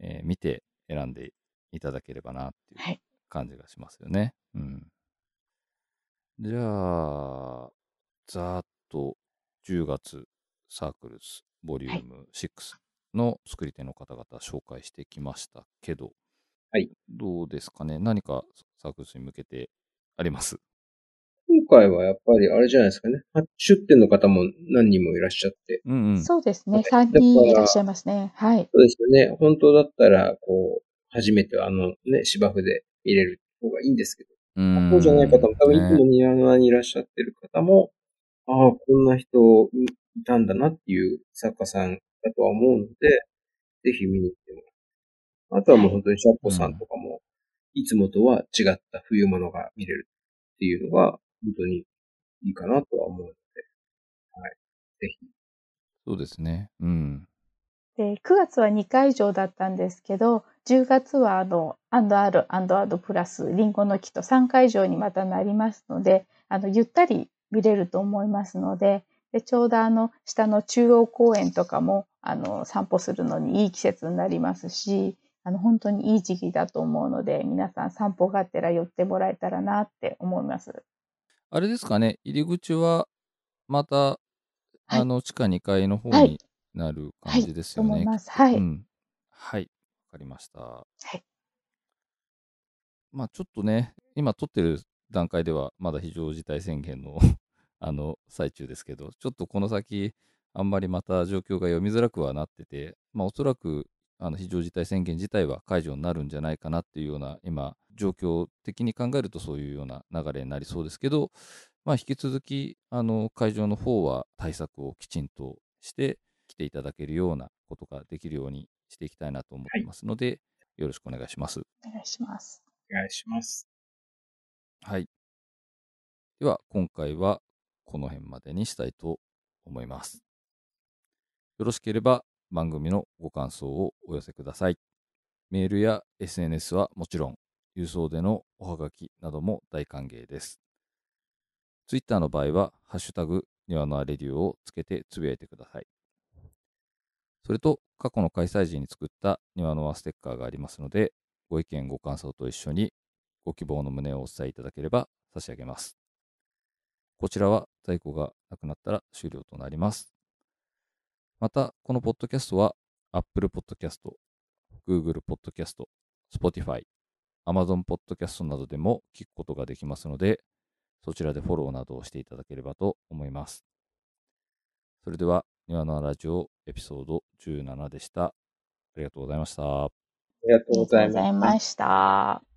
えー見て選んでいただければなっていうはい。感じがしますよね。うん。じゃあ、ざーっと10月サークルスボリューム6の作り手の方々紹介してきましたけど、はい。どうですかね？何かサークルスに向けてあります？今回はやっぱりあれじゃないですかね。発出店の方も何人もいらっしゃって。うんうん。そうですね。はい3人いらっしゃいますね。はい。そうですよね。本当だったら、こう、初めてあのね、芝生で入れる方がいいんですけど、うんそうじゃない方も、多分いつもねニラナにいらっしゃってる方も、ああ、こんな人いいたんだなっていう作家さんだとは思うので、ぜひ見に行ってもらう。あとはもう本当にシャッポさんとかも、いつもとは違った冬物が見れるっていうのが、本当にいいかなとは思うので、はい。ぜひ。そうですね。うん。で、9月は2回以上だったんですけど、10月はあの、アンドアル、アンドアドプラス、リンゴの木と3回以上にまたなりますので、あの、ゆったり見れると思いますので、で、ちょうどあの、下の中央公園とかも、あの、散歩するのにいい季節になりますし、あの、本当にいい時期だと思うので、皆さん散歩がてら寄ってもらえたらなって思います。あれですかね、入り口はまた、はいあの、地下2階の方はいになる感じですよね。と思います。はい。うん。はい。わかりました。はい。まあちょっとね、今撮ってる段階ではまだ非常事態宣言の [LAUGHS] あの最中ですけど、ちょっとこの先、あんまりまた状況が読みづらくはなってて、まあおそらくあの非常事態宣言自体は解除になるんじゃないかなっていうような、今、状況的に考えるとそういうような流れになりそうですけど、まあ引き続き、あの会場の方は対策をきちんとして来ていただけるようなことができるようにしていきたいなと思ってますので、よろしくお願いします。お願いします。お願いします。はい。では、今回はこの辺までにしたいと思います。よろしければ番組のご感想をお寄せください。メールや SNS はもちろん、郵送でのおはがきなども大歓迎です。Twitter の場合は、ハッシュタグ、庭のアレデューをつけてつぶやいてください。それと、過去の開催時に作った庭の輪ステッカーがありますので、ご意見、ご感想と一緒にご希望の旨をお伝えいただければ差し上げます。こちらは在庫がなくなったら終了となります。また、このポッドキャストは Apple Podcast、Google Podcast、Spotify、Amazon Podcast などでも聞くことができますので、そちらでフォローなどをしていただければと思います。それでは、庭のラジオエピソード17でした。ありがとうございました。ありがとうござい。ました。